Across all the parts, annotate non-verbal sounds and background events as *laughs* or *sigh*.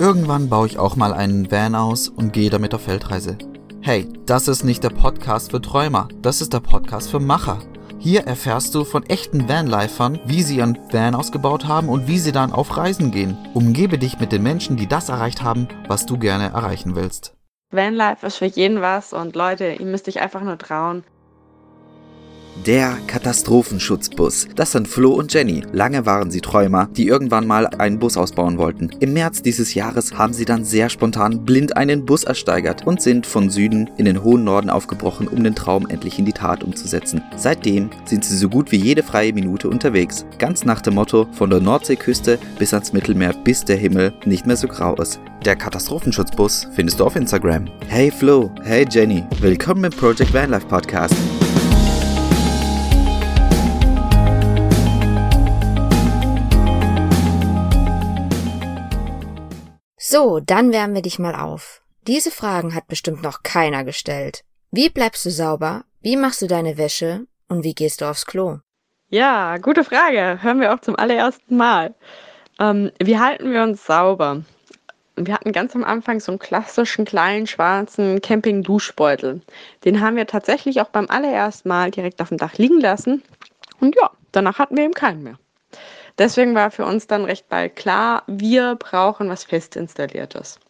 Irgendwann baue ich auch mal einen Van aus und gehe damit auf Feldreise. Hey, das ist nicht der Podcast für Träumer, das ist der Podcast für Macher. Hier erfährst du von echten Vanlifern, wie sie ihren Van ausgebaut haben und wie sie dann auf Reisen gehen. Umgebe dich mit den Menschen, die das erreicht haben, was du gerne erreichen willst. Vanlife ist für jeden was und Leute, ihr müsst euch einfach nur trauen. Der Katastrophenschutzbus. Das sind Flo und Jenny. Lange waren sie Träumer, die irgendwann mal einen Bus ausbauen wollten. Im März dieses Jahres haben sie dann sehr spontan blind einen Bus ersteigert und sind von Süden in den hohen Norden aufgebrochen, um den Traum endlich in die Tat umzusetzen. Seitdem sind sie so gut wie jede freie Minute unterwegs. Ganz nach dem Motto von der Nordseeküste bis ans Mittelmeer, bis der Himmel nicht mehr so grau ist. Der Katastrophenschutzbus findest du auf Instagram. Hey Flo, hey Jenny, willkommen im Project Vanlife Podcast. So, dann wärmen wir dich mal auf. Diese Fragen hat bestimmt noch keiner gestellt. Wie bleibst du sauber? Wie machst du deine Wäsche? Und wie gehst du aufs Klo? Ja, gute Frage. Hören wir auch zum allerersten Mal. Ähm, wie halten wir uns sauber? Wir hatten ganz am Anfang so einen klassischen kleinen schwarzen Camping-Duschbeutel. Den haben wir tatsächlich auch beim allerersten Mal direkt auf dem Dach liegen lassen. Und ja, danach hatten wir eben keinen mehr. Deswegen war für uns dann recht bald klar, wir brauchen was fest installiertes.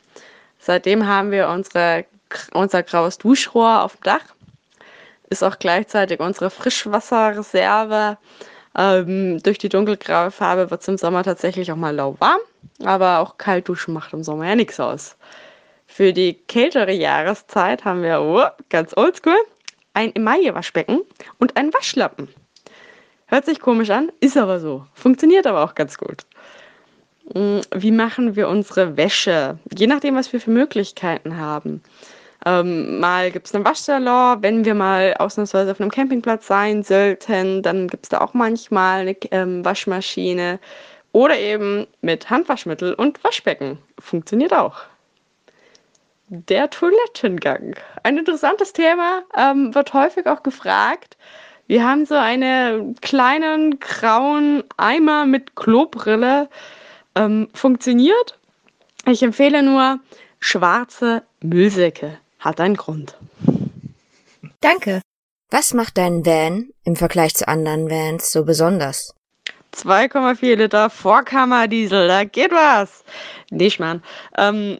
Seitdem haben wir unsere, unser graues Duschrohr auf dem Dach. Ist auch gleichzeitig unsere Frischwasserreserve. Ähm, durch die dunkelgraue Farbe wird es im Sommer tatsächlich auch mal lauwarm, aber auch Kaltduschen macht im Sommer ja nichts aus. Für die kältere Jahreszeit haben wir, oh, ganz oldschool, ein Emaille-Waschbecken und einen Waschlappen. Hört sich komisch an, ist aber so. Funktioniert aber auch ganz gut. Mm, wie machen wir unsere Wäsche? Je nachdem, was wir für Möglichkeiten haben. Ähm, mal gibt es einen Waschsalon, wenn wir mal ausnahmsweise auf einem Campingplatz sein sollten, dann gibt es da auch manchmal eine ähm, Waschmaschine oder eben mit Handwaschmittel und Waschbecken. Funktioniert auch. Der Toilettengang. Ein interessantes Thema, ähm, wird häufig auch gefragt. Wir haben so einen kleinen grauen Eimer mit Klobrille. Ähm, funktioniert. Ich empfehle nur schwarze Müllsäcke. Hat einen Grund. Danke. Was macht dein Van im Vergleich zu anderen Vans so besonders? 2,4 Liter Vorkammerdiesel, da geht was. Nicht, Mann. Ähm,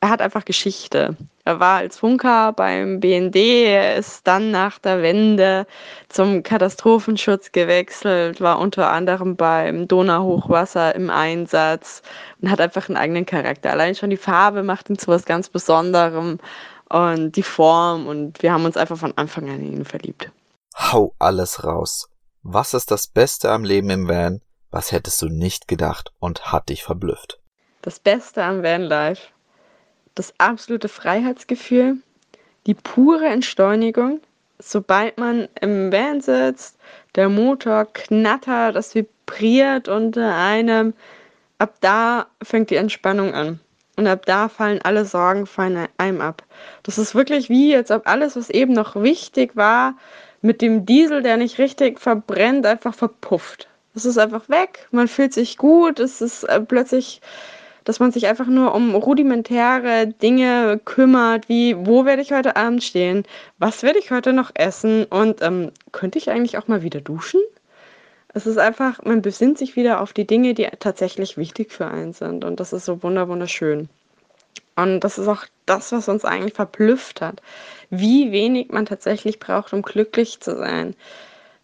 er hat einfach Geschichte. Er war als Funker beim BND, er ist dann nach der Wende zum Katastrophenschutz gewechselt, war unter anderem beim Donauhochwasser im Einsatz und hat einfach einen eigenen Charakter. Allein schon die Farbe macht ihn zu was ganz Besonderem und die Form und wir haben uns einfach von Anfang an in ihn verliebt. Hau alles raus. Was ist das Beste am Leben im Van? Was hättest du nicht gedacht und hat dich verblüfft? Das Beste am Vanlife das absolute Freiheitsgefühl, die pure Entschleunigung. Sobald man im Van sitzt, der Motor knattert, es vibriert unter einem, ab da fängt die Entspannung an. Und ab da fallen alle Sorgen von einem ab. Das ist wirklich wie, als ob alles, was eben noch wichtig war, mit dem Diesel, der nicht richtig verbrennt, einfach verpufft. Es ist einfach weg, man fühlt sich gut, es ist äh, plötzlich dass man sich einfach nur um rudimentäre Dinge kümmert, wie wo werde ich heute Abend stehen, was werde ich heute noch essen und ähm, könnte ich eigentlich auch mal wieder duschen? Es ist einfach, man besinnt sich wieder auf die Dinge, die tatsächlich wichtig für einen sind und das ist so wunderschön. Und das ist auch das, was uns eigentlich verblüfft hat, wie wenig man tatsächlich braucht, um glücklich zu sein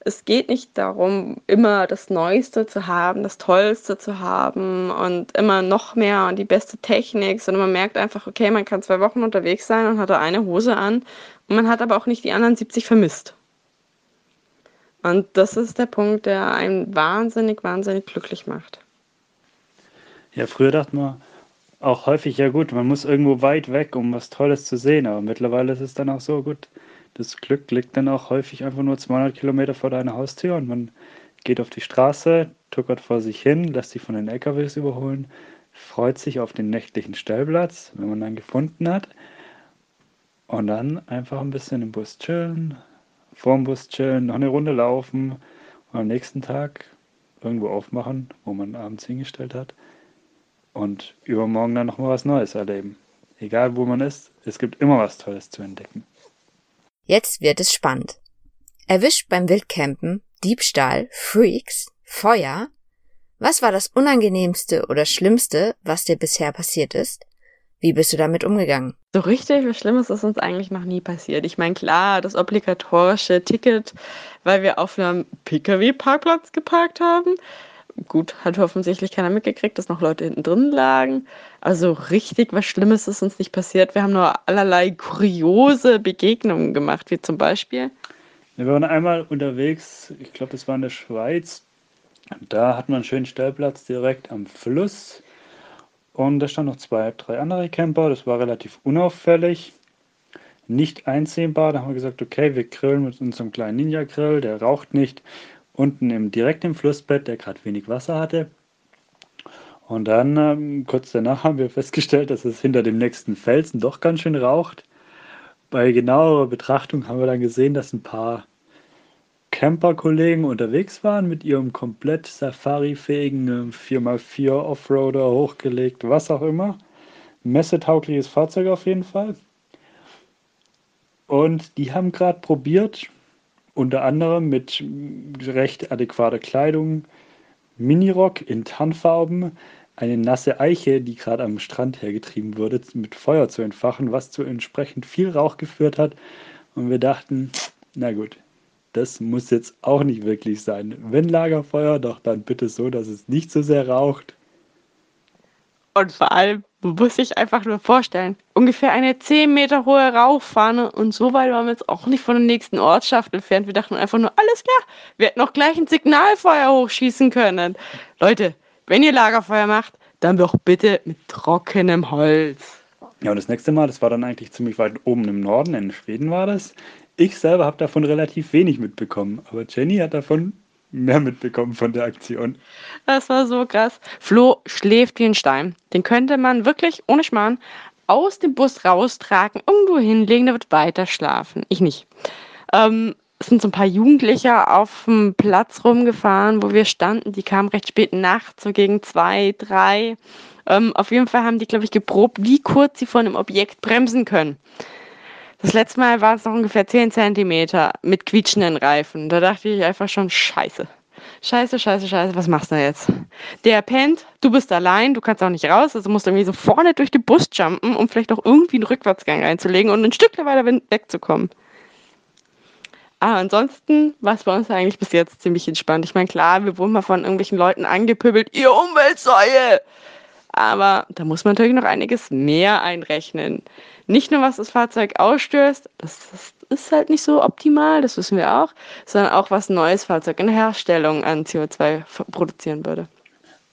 es geht nicht darum, immer das Neueste zu haben, das Tollste zu haben und immer noch mehr und die beste Technik, sondern man merkt einfach, okay, man kann zwei Wochen unterwegs sein und hat da eine Hose an und man hat aber auch nicht die anderen 70 vermisst. Und das ist der Punkt, der einen wahnsinnig, wahnsinnig glücklich macht. Ja, früher dachte man auch häufig, ja gut, man muss irgendwo weit weg, um was Tolles zu sehen, aber mittlerweile ist es dann auch so gut das Glück liegt dann auch häufig einfach nur 200 Kilometer vor deiner Haustür und man geht auf die Straße, tuckert vor sich hin, lässt sich von den LKWs überholen, freut sich auf den nächtlichen Stellplatz, wenn man dann gefunden hat. Und dann einfach ein bisschen im Bus chillen, vorm Bus chillen, noch eine Runde laufen und am nächsten Tag irgendwo aufmachen, wo man abends hingestellt hat. und übermorgen dann nochmal was Neues erleben. Egal wo man ist, es gibt immer was Tolles zu entdecken. Jetzt wird es spannend. Erwischt beim Wildcampen, Diebstahl, Freaks, Feuer. Was war das Unangenehmste oder Schlimmste, was dir bisher passiert ist? Wie bist du damit umgegangen? So richtig was Schlimmes ist uns eigentlich noch nie passiert. Ich meine, klar, das obligatorische Ticket, weil wir auf einem Pkw-Parkplatz geparkt haben. Gut, hat offensichtlich keiner mitgekriegt, dass noch Leute hinten drin lagen. Also richtig was Schlimmes ist uns nicht passiert. Wir haben nur allerlei kuriose Begegnungen gemacht, wie zum Beispiel. Wir waren einmal unterwegs, ich glaube, das war in der Schweiz. Da hatten wir einen schönen Stellplatz direkt am Fluss. Und da standen noch zwei, drei andere Camper. Das war relativ unauffällig, nicht einsehbar. Da haben wir gesagt, okay, wir grillen mit unserem kleinen Ninja-Grill. Der raucht nicht. Unten im, direkt im Flussbett, der gerade wenig Wasser hatte. Und dann, ähm, kurz danach, haben wir festgestellt, dass es hinter dem nächsten Felsen doch ganz schön raucht. Bei genauerer Betrachtung haben wir dann gesehen, dass ein paar Camper-Kollegen unterwegs waren mit ihrem komplett Safari-fähigen 4x4 ähm, Offroader hochgelegt, was auch immer. Messetaugliches Fahrzeug auf jeden Fall. Und die haben gerade probiert, unter anderem mit recht adäquater Kleidung, Minirock in Tannfarben, eine nasse Eiche, die gerade am Strand hergetrieben wurde, mit Feuer zu entfachen, was zu entsprechend viel Rauch geführt hat. Und wir dachten, na gut, das muss jetzt auch nicht wirklich sein. Wenn Lagerfeuer, doch dann bitte so, dass es nicht so sehr raucht. Und vor allem muss ich einfach nur vorstellen, ungefähr eine 10 Meter hohe Rauchfahne und so weit waren wir jetzt auch nicht von der nächsten Ortschaft entfernt. Wir dachten einfach nur, alles klar, wir hätten noch gleich ein Signalfeuer hochschießen können. Leute, wenn ihr Lagerfeuer macht, dann doch bitte mit trockenem Holz. Ja, und das nächste Mal, das war dann eigentlich ziemlich weit oben im Norden, in Schweden war das. Ich selber habe davon relativ wenig mitbekommen, aber Jenny hat davon mehr mitbekommen von der Aktion. Das war so krass. Flo schläft wie ein Stein. Den könnte man wirklich ohne Schmarrn aus dem Bus raustragen, irgendwo hinlegen, der wird weiter schlafen. Ich nicht. Ähm, es sind so ein paar Jugendliche auf dem Platz rumgefahren, wo wir standen. Die kamen recht spät nachts, so gegen zwei, drei. Ähm, auf jeden Fall haben die, glaube ich, geprobt, wie kurz sie von einem Objekt bremsen können. Das letzte Mal war es noch ungefähr 10 cm mit quietschenden Reifen. Da dachte ich einfach schon, scheiße. Scheiße, scheiße, scheiße, was machst du jetzt? Der pennt, du bist allein, du kannst auch nicht raus, also musst du irgendwie so vorne durch den Bus jumpen, um vielleicht auch irgendwie einen Rückwärtsgang einzulegen und ein Stück weiter wegzukommen. Aber ansonsten war es bei uns eigentlich bis jetzt ziemlich entspannt. Ich meine, klar, wir wurden mal von irgendwelchen Leuten angepöbelt, ihr Umweltsäue! Aber da muss man natürlich noch einiges mehr einrechnen. Nicht nur, was das Fahrzeug ausstößt, das, das ist halt nicht so optimal, das wissen wir auch, sondern auch, was ein neues Fahrzeug in der Herstellung an CO2 produzieren würde.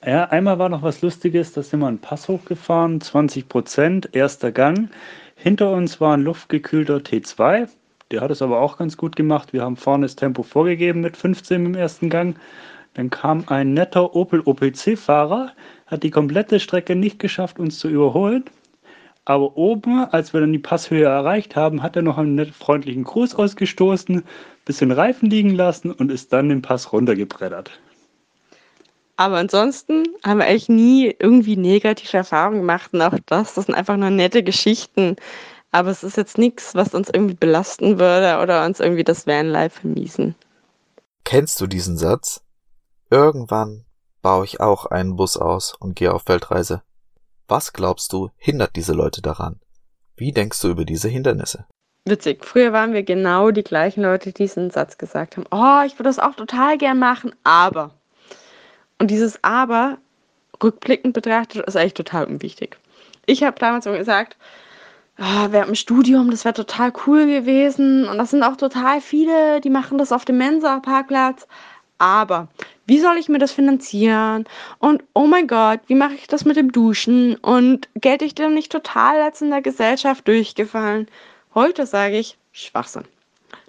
Ja, einmal war noch was Lustiges, da sind wir einen Pass hochgefahren, 20 Prozent, erster Gang. Hinter uns war ein luftgekühlter T2, der hat es aber auch ganz gut gemacht. Wir haben vorne das Tempo vorgegeben mit 15 im ersten Gang. Dann kam ein netter Opel OPC-Fahrer, hat die komplette Strecke nicht geschafft, uns zu überholen. Aber oben, als wir dann die Passhöhe erreicht haben, hat er noch einen netten freundlichen Gruß ausgestoßen, bisschen Reifen liegen lassen und ist dann den Pass runtergebreddert. Aber ansonsten haben wir eigentlich nie irgendwie negative Erfahrungen gemacht. Und auch das, das sind einfach nur nette Geschichten. Aber es ist jetzt nichts, was uns irgendwie belasten würde oder uns irgendwie das Vanlife vermiesen. Kennst du diesen Satz? Irgendwann baue ich auch einen Bus aus und gehe auf Weltreise. Was glaubst du, hindert diese Leute daran? Wie denkst du über diese Hindernisse? Witzig. Früher waren wir genau die gleichen Leute, die diesen Satz gesagt haben. Oh, ich würde das auch total gern machen, aber. Und dieses Aber, rückblickend betrachtet, ist eigentlich total unwichtig. Ich habe damals so gesagt, oh, während dem Studium, das wäre total cool gewesen. Und das sind auch total viele, die machen das auf dem Mensa-Parkplatz. Aber wie soll ich mir das finanzieren? Und oh mein Gott, wie mache ich das mit dem Duschen? Und gelte ich denn nicht total als in der Gesellschaft durchgefallen? Heute sage ich Schwachsinn.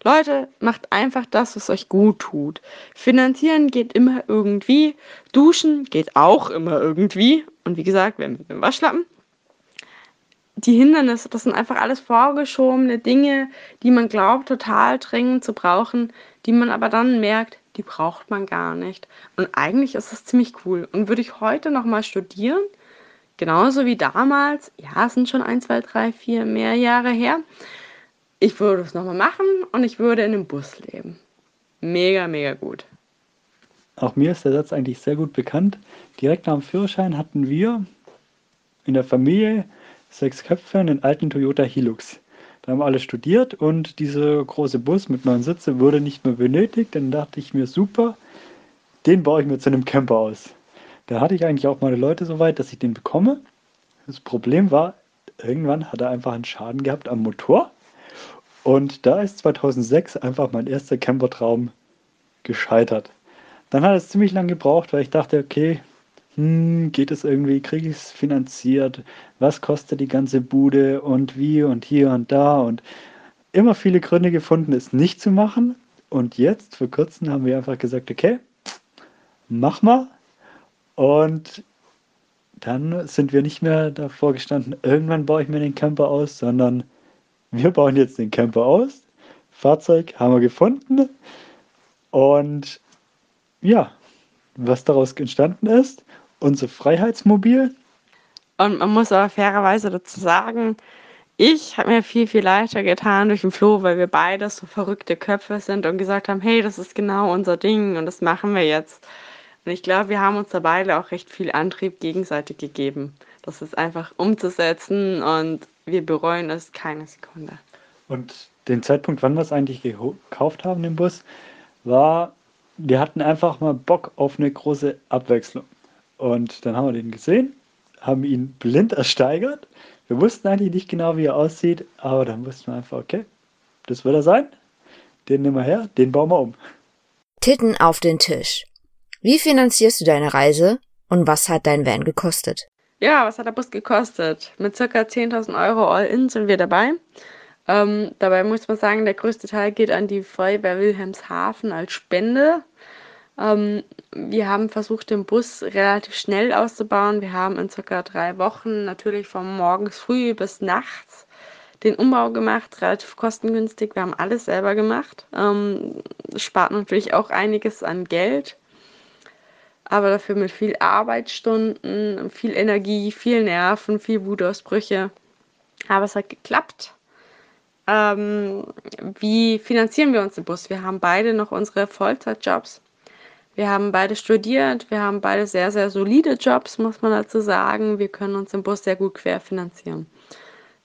Leute, macht einfach das, was euch gut tut. Finanzieren geht immer irgendwie. Duschen geht auch immer irgendwie. Und wie gesagt, wir mit dem Waschlappen die Hindernisse, das sind einfach alles vorgeschobene Dinge, die man glaubt, total dringend zu brauchen, die man aber dann merkt, die braucht man gar nicht. Und eigentlich ist es ziemlich cool. Und würde ich heute nochmal studieren, genauso wie damals, ja, es sind schon ein, zwei, drei, vier mehr Jahre her. Ich würde es nochmal machen und ich würde in einem Bus leben. Mega, mega gut. Auch mir ist der Satz eigentlich sehr gut bekannt. Direkt nach dem Führerschein hatten wir in der Familie sechs Köpfe einen alten Toyota Hilux. Da haben alle studiert und dieser große Bus mit neun Sitzen wurde nicht mehr benötigt. Dann dachte ich mir, super, den baue ich mir zu einem Camper aus. Da hatte ich eigentlich auch meine Leute so weit, dass ich den bekomme. Das Problem war, irgendwann hat er einfach einen Schaden gehabt am Motor. Und da ist 2006 einfach mein erster Campertraum gescheitert. Dann hat es ziemlich lange gebraucht, weil ich dachte, okay, hm, geht es irgendwie, kriege ich es finanziert, was kostet die ganze Bude und wie und hier und da und immer viele Gründe gefunden, es nicht zu machen. Und jetzt, vor kurzem, haben wir einfach gesagt, okay, mach mal. Und dann sind wir nicht mehr davor gestanden, irgendwann baue ich mir den Camper aus, sondern wir bauen jetzt den Camper aus. Fahrzeug haben wir gefunden. Und ja, was daraus entstanden ist, unser Freiheitsmobil. Und man muss aber fairerweise dazu sagen, ich habe mir viel, viel leichter getan durch den Flo, weil wir beide so verrückte Köpfe sind und gesagt haben, hey, das ist genau unser Ding und das machen wir jetzt. Und ich glaube, wir haben uns da beide auch recht viel Antrieb gegenseitig gegeben, das ist einfach umzusetzen und wir bereuen es keine Sekunde. Und den Zeitpunkt, wann wir es eigentlich gekauft haben, den Bus, war, wir hatten einfach mal Bock auf eine große Abwechslung. Und dann haben wir den gesehen, haben ihn blind ersteigert. Wir wussten eigentlich nicht genau, wie er aussieht, aber dann wussten wir einfach, okay, das wird er sein. Den nehmen wir her, den bauen wir um. Titten auf den Tisch. Wie finanzierst du deine Reise und was hat dein Van gekostet? Ja, was hat der Bus gekostet? Mit circa 10.000 Euro All-In sind wir dabei. Ähm, dabei muss man sagen, der größte Teil geht an die Feuerwehr Wilhelmshaven als Spende. Ähm, wir haben versucht, den Bus relativ schnell auszubauen. Wir haben in circa drei Wochen natürlich von morgens früh bis nachts den Umbau gemacht, relativ kostengünstig. Wir haben alles selber gemacht. Ähm, spart natürlich auch einiges an Geld aber dafür mit viel Arbeitsstunden, viel Energie, viel Nerven, viel Wutausbrüche. Aber es hat geklappt. Ähm, wie finanzieren wir uns den Bus? Wir haben beide noch unsere Vollzeitjobs. Wir haben beide studiert, wir haben beide sehr, sehr solide Jobs, muss man dazu sagen. Wir können uns den Bus sehr gut querfinanzieren.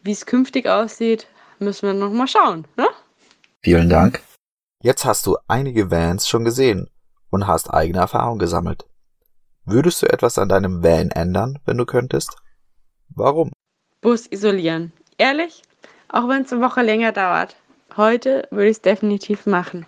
Wie es künftig aussieht, müssen wir noch mal schauen. Ne? Vielen Dank. Jetzt hast du einige Vans schon gesehen und hast eigene Erfahrung gesammelt. Würdest du etwas an deinem Van ändern, wenn du könntest? Warum? Bus isolieren. Ehrlich? Auch wenn es eine Woche länger dauert. Heute würde ich es definitiv machen.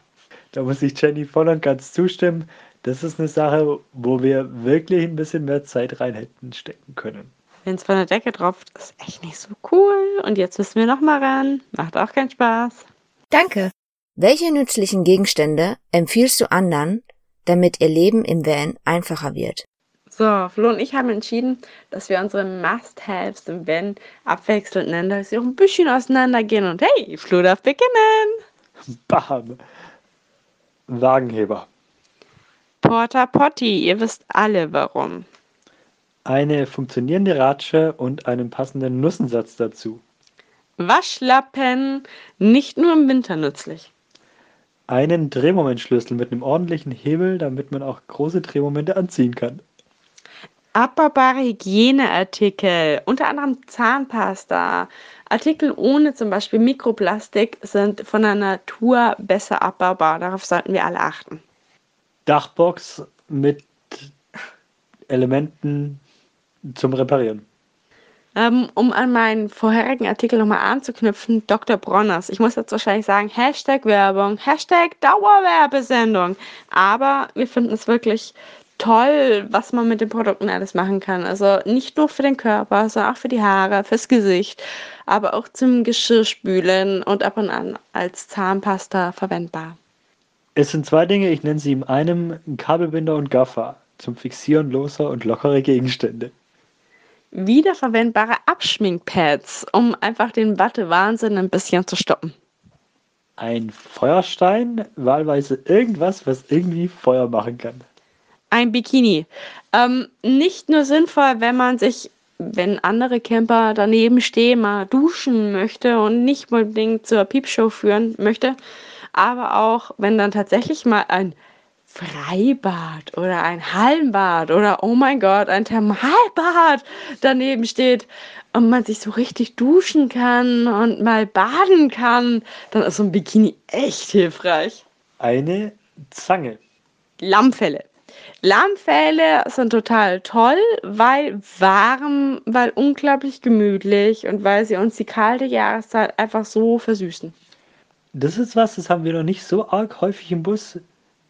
Da muss ich Jenny voll und ganz zustimmen. Das ist eine Sache, wo wir wirklich ein bisschen mehr Zeit rein hätten stecken können. Wenn es von der Decke tropft, ist echt nicht so cool. Und jetzt müssen wir nochmal ran. Macht auch keinen Spaß. Danke. Welche nützlichen Gegenstände empfiehlst du anderen, damit ihr Leben im Van einfacher wird? So, Flo und ich haben entschieden, dass wir unsere Must-Haves im Van abwechselnd nennen, dass sie auch ein bisschen auseinandergehen. Und hey, Flo darf beginnen. Bam. Wagenheber. Porta Potty, ihr wisst alle warum. Eine funktionierende Ratsche und einen passenden Nussensatz dazu. Waschlappen, nicht nur im Winter nützlich. Einen Drehmomentschlüssel mit einem ordentlichen Hebel, damit man auch große Drehmomente anziehen kann. Abbaubare Hygieneartikel, unter anderem Zahnpasta. Artikel ohne zum Beispiel Mikroplastik sind von der Natur besser abbaubar. Darauf sollten wir alle achten. Dachbox mit Elementen zum Reparieren. Ähm, um an meinen vorherigen Artikel nochmal anzuknüpfen, Dr. Bronners. Ich muss jetzt wahrscheinlich sagen, Hashtag Werbung, Hashtag Dauerwerbesendung. Aber wir finden es wirklich toll, was man mit den Produkten alles machen kann. Also nicht nur für den Körper, sondern auch für die Haare, fürs Gesicht, aber auch zum Geschirrspülen und ab und an als Zahnpasta verwendbar. Es sind zwei Dinge, ich nenne sie in einem Kabelbinder und Gaffer zum Fixieren loser und lockere Gegenstände. Wiederverwendbare Abschminkpads, um einfach den Wattewahnsinn ein bisschen zu stoppen. Ein Feuerstein, wahlweise irgendwas, was irgendwie Feuer machen kann ein Bikini. Ähm, nicht nur sinnvoll, wenn man sich wenn andere Camper daneben stehen, mal duschen möchte und nicht unbedingt zur Piepshow führen möchte. Aber auch, wenn dann tatsächlich mal ein Freibad oder ein Hallenbad oder oh mein Gott, ein Thermalbad daneben steht und man sich so richtig duschen kann und mal baden kann, dann ist so ein Bikini echt hilfreich. Eine Zange. Lammfelle. Lammfelle sind total toll, weil warm, weil unglaublich gemütlich und weil sie uns die kalte Jahreszeit einfach so versüßen. Das ist was, das haben wir noch nicht so arg häufig im Bus.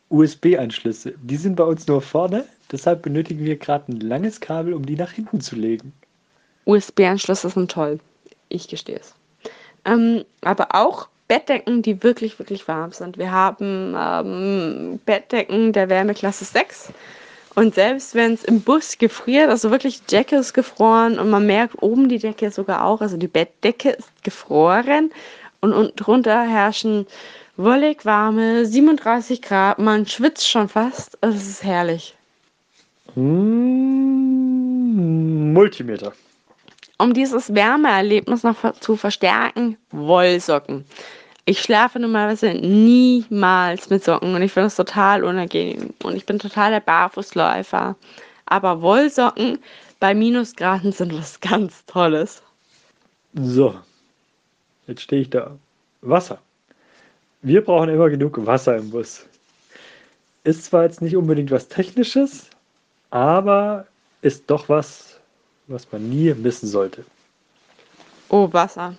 USB-Anschlüsse. Die sind bei uns nur vorne, deshalb benötigen wir gerade ein langes Kabel, um die nach hinten zu legen. USB-Anschlüsse sind toll. Ich gestehe es. Ähm, aber auch Bettdecken, die wirklich, wirklich warm sind. Wir haben ähm, Bettdecken der Wärmeklasse 6. Und selbst wenn es im Bus gefriert, also wirklich die Decke ist gefroren und man merkt oben die Decke sogar auch, also die Bettdecke ist gefroren und unten drunter herrschen wollig warme 37 Grad. Man schwitzt schon fast. Es ist herrlich. Mmh, Multimeter. Um dieses Wärmeerlebnis noch zu verstärken, Wollsocken. Ich schlafe normalerweise niemals mit Socken und ich finde das total unangenehm. Und ich bin total der Barfußläufer. Aber Wollsocken bei Minusgraden sind was ganz Tolles. So, jetzt stehe ich da. Wasser. Wir brauchen immer genug Wasser im Bus. Ist zwar jetzt nicht unbedingt was Technisches, aber ist doch was, was man nie missen sollte. Oh, Wasser.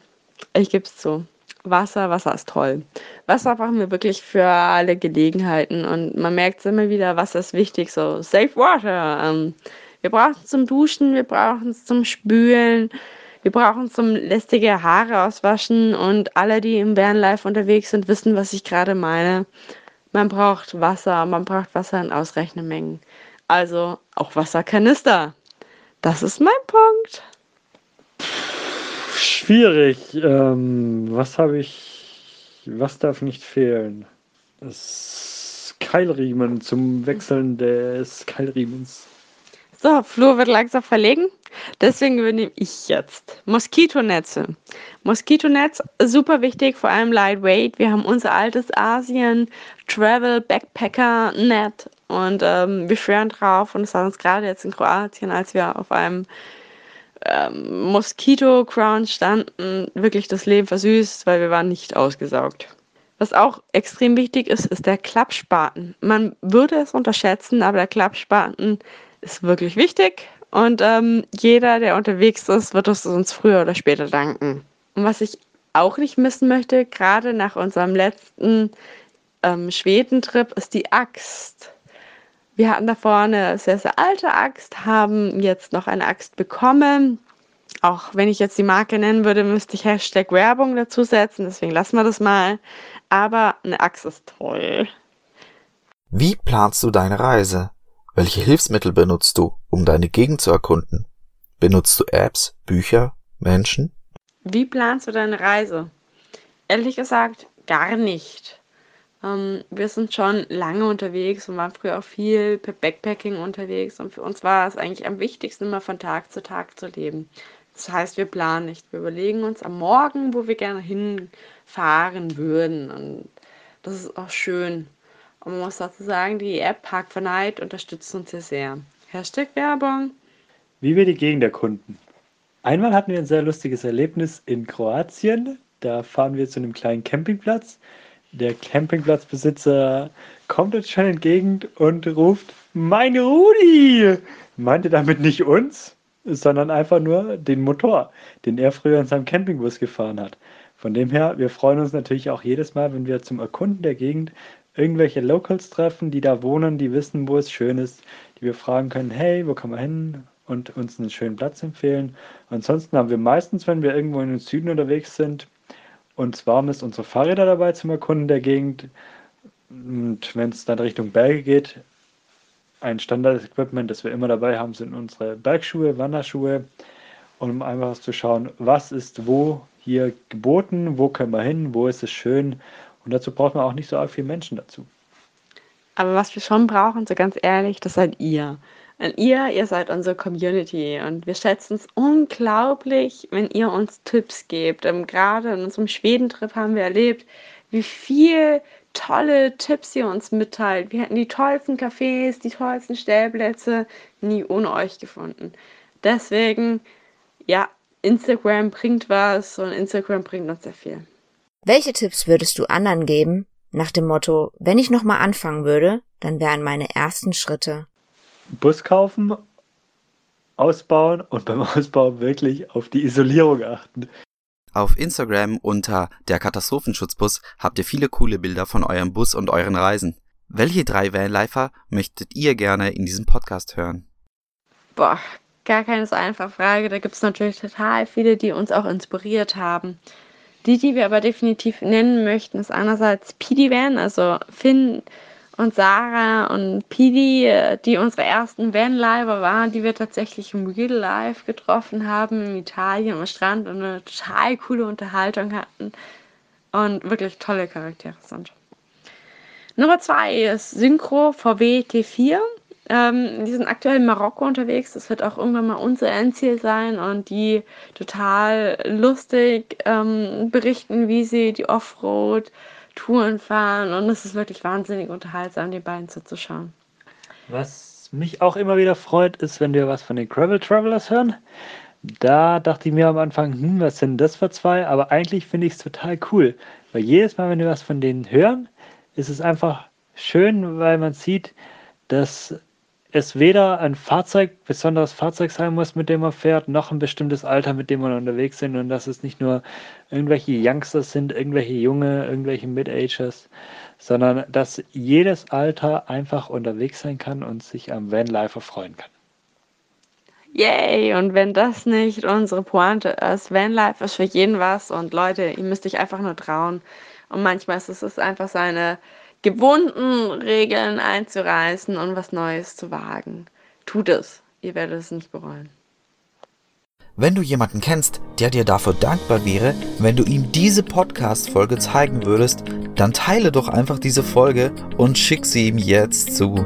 Ich gebe es zu. Wasser, Wasser ist toll. Wasser brauchen wir wirklich für alle Gelegenheiten und man merkt immer wieder, Wasser ist wichtig, so Safe Water. Ähm, wir brauchen es zum Duschen, wir brauchen es zum Spülen, wir brauchen zum lästige Haare auswaschen und alle, die im Vanlife unterwegs sind, wissen, was ich gerade meine. Man braucht Wasser, man braucht Wasser in ausreichenden Mengen. Also auch Wasserkanister. Das ist mein Punkt. Schwierig. Ähm, was habe ich. Was darf nicht fehlen? Das Keilriemen zum Wechseln des Keilriemens. So, Flo wird langsam verlegen. Deswegen übernehme ich jetzt. Moskitonetze. Moskitonetz, super wichtig, vor allem lightweight. Wir haben unser altes Asien Travel Backpacker Net und ähm, wir schwören drauf und es hat uns gerade jetzt in Kroatien, als wir auf einem ähm, Moskito Crown standen, wirklich das Leben versüßt, weil wir waren nicht ausgesaugt. Was auch extrem wichtig ist, ist der Klappspaten. Man würde es unterschätzen, aber der Klappspaten ist wirklich wichtig und ähm, jeder, der unterwegs ist, wird es uns früher oder später danken. Und was ich auch nicht missen möchte, gerade nach unserem letzten ähm, Schwedentrip, ist die Axt. Wir hatten davor eine sehr, sehr alte Axt, haben jetzt noch eine Axt bekommen. Auch wenn ich jetzt die Marke nennen würde, müsste ich Hashtag Werbung dazu setzen, deswegen lassen wir das mal. Aber eine Axt ist toll. Wie planst du deine Reise? Welche Hilfsmittel benutzt du, um deine Gegend zu erkunden? Benutzt du Apps, Bücher, Menschen? Wie planst du deine Reise? Ehrlich gesagt, gar nicht. Ähm, wir sind schon lange unterwegs und waren früher auch viel per Backpacking unterwegs. Und für uns war es eigentlich am wichtigsten, immer von Tag zu Tag zu leben. Das heißt, wir planen nicht. Wir überlegen uns am Morgen, wo wir gerne hinfahren würden. Und das ist auch schön. Und man muss dazu sagen, die App Park for Night unterstützt uns hier sehr. Hashtag Werbung. Wie wir die Gegend erkunden. Einmal hatten wir ein sehr lustiges Erlebnis in Kroatien. Da fahren wir zu einem kleinen Campingplatz der Campingplatzbesitzer kommt uns schon entgegen und ruft, mein Rudi! Meinte damit nicht uns, sondern einfach nur den Motor, den er früher in seinem Campingbus gefahren hat. Von dem her, wir freuen uns natürlich auch jedes Mal, wenn wir zum Erkunden der Gegend irgendwelche Locals treffen, die da wohnen, die wissen, wo es schön ist, die wir fragen können, hey, wo kann man hin? Und uns einen schönen Platz empfehlen. Ansonsten haben wir meistens, wenn wir irgendwo in den Süden unterwegs sind, uns warm ist, unsere Fahrräder dabei zum Erkunden der Gegend. Und wenn es dann Richtung Berge geht, ein Standard-Equipment, das wir immer dabei haben, sind unsere Bergschuhe, Wanderschuhe, um einfach zu schauen, was ist wo hier geboten, wo können wir hin, wo ist es schön. Und dazu braucht man auch nicht so arg viele Menschen dazu. Aber was wir schon brauchen, so ganz ehrlich, das seid ihr. Und ihr, ihr seid unsere Community und wir schätzen es unglaublich, wenn ihr uns Tipps gebt. Ähm, gerade in unserem Schwedentrip haben wir erlebt, wie viel tolle Tipps ihr uns mitteilt. Wir hätten die tollsten Cafés, die tollsten Stellplätze nie ohne euch gefunden. Deswegen, ja, Instagram bringt was und Instagram bringt uns sehr viel. Welche Tipps würdest du anderen geben? Nach dem Motto, wenn ich nochmal anfangen würde, dann wären meine ersten Schritte. Bus kaufen, ausbauen und beim *laughs* Ausbau wirklich auf die Isolierung achten. Auf Instagram unter der Katastrophenschutzbus habt ihr viele coole Bilder von eurem Bus und euren Reisen. Welche drei Vanlifer möchtet ihr gerne in diesem Podcast hören? Boah, gar keine so einfache Frage. Da gibt es natürlich total viele, die uns auch inspiriert haben. Die, die wir aber definitiv nennen möchten, ist einerseits PD Van, also Finn und Sarah und Pidi, die unsere ersten Vanlifer waren, die wir tatsächlich im Real Life getroffen haben, in Italien am Strand und eine total coole Unterhaltung hatten und wirklich tolle Charaktere sind. Nummer zwei ist Synchro VW T4. Ähm, die sind aktuell in Marokko unterwegs. Das wird auch irgendwann mal unser Endziel sein und die total lustig ähm, berichten, wie sie die Offroad Touren fahren und es ist wirklich wahnsinnig unterhaltsam, die beiden zuzuschauen. Was mich auch immer wieder freut, ist, wenn wir was von den Gravel Travelers hören. Da dachte ich mir am Anfang, hm, was sind das für zwei? Aber eigentlich finde ich es total cool, weil jedes Mal, wenn wir was von denen hören, ist es einfach schön, weil man sieht, dass es weder ein Fahrzeug, besonderes Fahrzeug sein muss, mit dem man fährt, noch ein bestimmtes Alter, mit dem man unterwegs sind und dass es nicht nur irgendwelche Youngsters sind, irgendwelche Junge, irgendwelche Mid-Agers, sondern dass jedes Alter einfach unterwegs sein kann und sich am Vanlife freuen kann. Yay! Und wenn das nicht unsere Pointe ist, Vanlife ist für jeden was und Leute, ihr müsst euch einfach nur trauen. Und manchmal ist es einfach seine gewohnten Regeln einzureißen und was Neues zu wagen. Tut es. Ihr werdet es nicht bereuen. Wenn du jemanden kennst, der dir dafür dankbar wäre, wenn du ihm diese Podcast-Folge zeigen würdest, dann teile doch einfach diese Folge und schick sie ihm jetzt zu.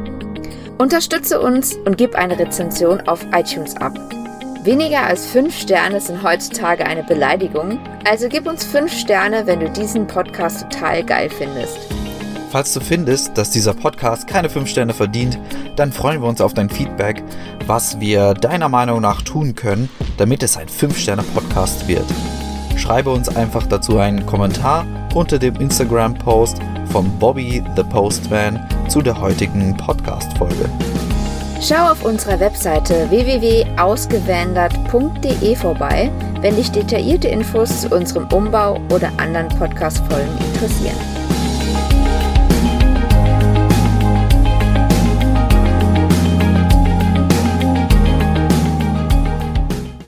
Unterstütze uns und gib eine Rezension auf iTunes ab. Weniger als 5 Sterne sind heutzutage eine Beleidigung, also gib uns 5 Sterne, wenn du diesen Podcast total geil findest. Falls du findest, dass dieser Podcast keine 5 Sterne verdient, dann freuen wir uns auf dein Feedback, was wir deiner Meinung nach tun können, damit es ein 5 Sterne Podcast wird. Schreibe uns einfach dazu einen Kommentar unter dem Instagram-Post von Bobby the Postman zu der heutigen Podcast-Folge. Schau auf unserer Webseite www.ausgewandert.de vorbei, wenn dich detaillierte Infos zu unserem Umbau oder anderen Podcast-Folgen interessieren.